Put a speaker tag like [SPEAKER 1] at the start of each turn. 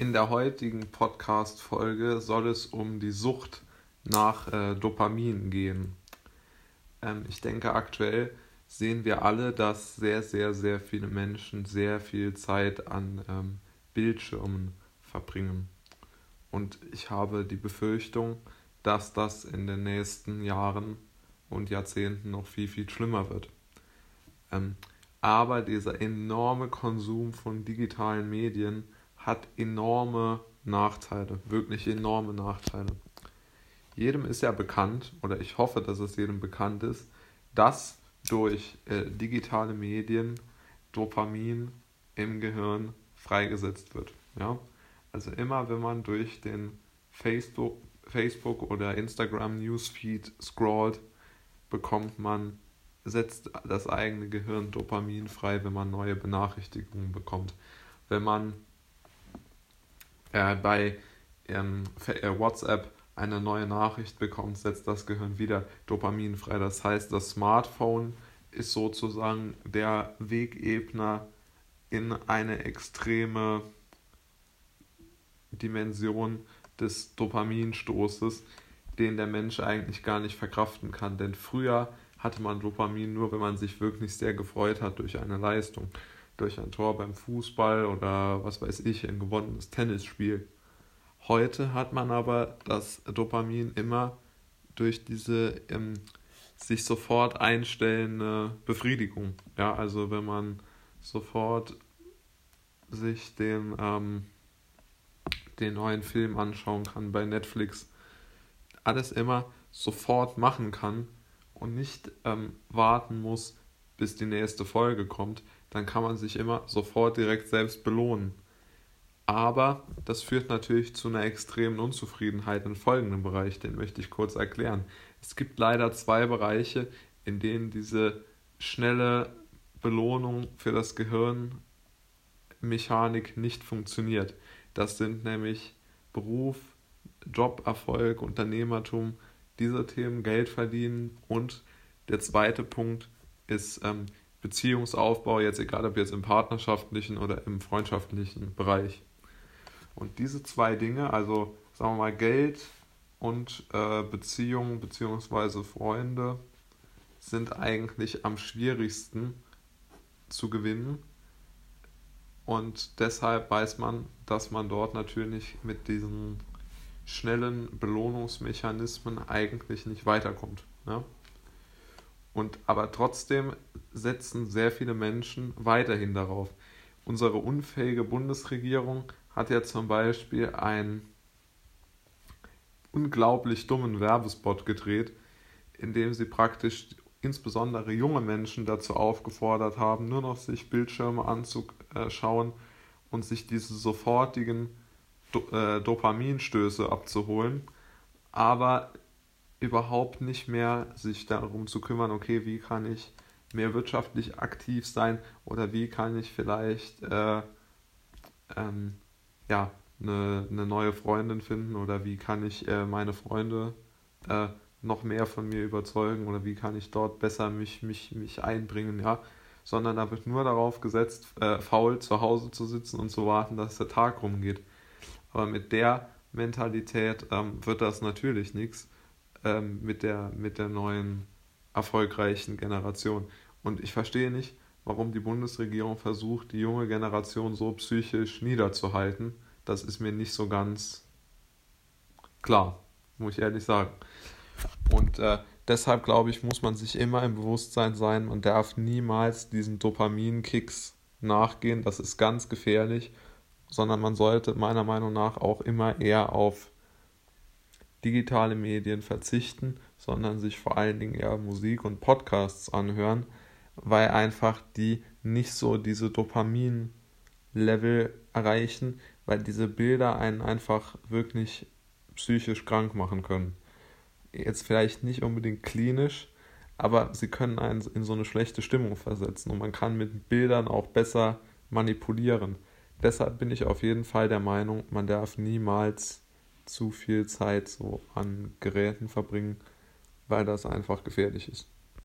[SPEAKER 1] In der heutigen Podcast-Folge soll es um die Sucht nach äh, Dopamin gehen. Ähm, ich denke, aktuell sehen wir alle, dass sehr, sehr, sehr viele Menschen sehr viel Zeit an ähm, Bildschirmen verbringen. Und ich habe die Befürchtung, dass das in den nächsten Jahren und Jahrzehnten noch viel, viel schlimmer wird. Ähm, aber dieser enorme Konsum von digitalen Medien hat enorme Nachteile, wirklich enorme Nachteile. Jedem ist ja bekannt, oder ich hoffe, dass es jedem bekannt ist, dass durch äh, digitale Medien Dopamin im Gehirn freigesetzt wird. Ja? Also immer wenn man durch den Facebook, Facebook oder Instagram Newsfeed scrollt, bekommt man, setzt das eigene Gehirn Dopamin frei, wenn man neue Benachrichtigungen bekommt. Wenn man äh, bei ähm, äh, WhatsApp eine neue Nachricht bekommt, setzt das Gehirn wieder Dopamin frei. Das heißt, das Smartphone ist sozusagen der Wegebner in eine extreme Dimension des Dopaminstoßes, den der Mensch eigentlich gar nicht verkraften kann. Denn früher hatte man Dopamin nur, wenn man sich wirklich sehr gefreut hat durch eine Leistung durch ein Tor beim Fußball oder was weiß ich, ein gewonnenes Tennisspiel. Heute hat man aber das Dopamin immer durch diese ähm, sich sofort einstellende Befriedigung. Ja, also wenn man sofort sich den, ähm, den neuen Film anschauen kann bei Netflix, alles immer sofort machen kann und nicht ähm, warten muss, bis die nächste Folge kommt, dann kann man sich immer sofort direkt selbst belohnen. Aber das führt natürlich zu einer extremen Unzufriedenheit in folgendem Bereich, den möchte ich kurz erklären. Es gibt leider zwei Bereiche, in denen diese schnelle Belohnung für das Gehirn Mechanik nicht funktioniert. Das sind nämlich Beruf, Joberfolg, Unternehmertum, diese Themen, Geld verdienen und der zweite Punkt ist ähm, Beziehungsaufbau, jetzt egal ob jetzt im partnerschaftlichen oder im freundschaftlichen Bereich. Und diese zwei Dinge, also sagen wir mal Geld und äh, Beziehung bzw. Freunde, sind eigentlich am schwierigsten zu gewinnen. Und deshalb weiß man, dass man dort natürlich mit diesen schnellen Belohnungsmechanismen eigentlich nicht weiterkommt. Ja? Und aber trotzdem setzen sehr viele Menschen weiterhin darauf. Unsere unfähige Bundesregierung hat ja zum Beispiel einen unglaublich dummen Werbespot gedreht, in dem sie praktisch insbesondere junge Menschen dazu aufgefordert haben, nur noch sich Bildschirme anzuschauen und sich diese sofortigen äh, Dopaminstöße abzuholen. Aber überhaupt nicht mehr sich darum zu kümmern, okay, wie kann ich mehr wirtschaftlich aktiv sein oder wie kann ich vielleicht äh, ähm, ja, eine, eine neue Freundin finden oder wie kann ich äh, meine Freunde äh, noch mehr von mir überzeugen oder wie kann ich dort besser mich, mich, mich einbringen, ja, sondern da wird nur darauf gesetzt, äh, faul zu Hause zu sitzen und zu warten, dass der Tag rumgeht. Aber mit der Mentalität ähm, wird das natürlich nichts ähm, mit, der, mit der neuen erfolgreichen Generation. Und ich verstehe nicht, warum die Bundesregierung versucht, die junge Generation so psychisch niederzuhalten. Das ist mir nicht so ganz klar, muss ich ehrlich sagen. Und äh, deshalb glaube ich, muss man sich immer im Bewusstsein sein und darf niemals diesen Dopaminkicks nachgehen. Das ist ganz gefährlich, sondern man sollte meiner Meinung nach auch immer eher auf digitale Medien verzichten, sondern sich vor allen Dingen eher Musik und Podcasts anhören, weil einfach die nicht so diese Dopamin-Level erreichen, weil diese Bilder einen einfach wirklich psychisch krank machen können. Jetzt vielleicht nicht unbedingt klinisch, aber sie können einen in so eine schlechte Stimmung versetzen und man kann mit Bildern auch besser manipulieren. Deshalb bin ich auf jeden Fall der Meinung, man darf niemals zu viel Zeit so an Geräten verbringen, weil das einfach gefährlich ist.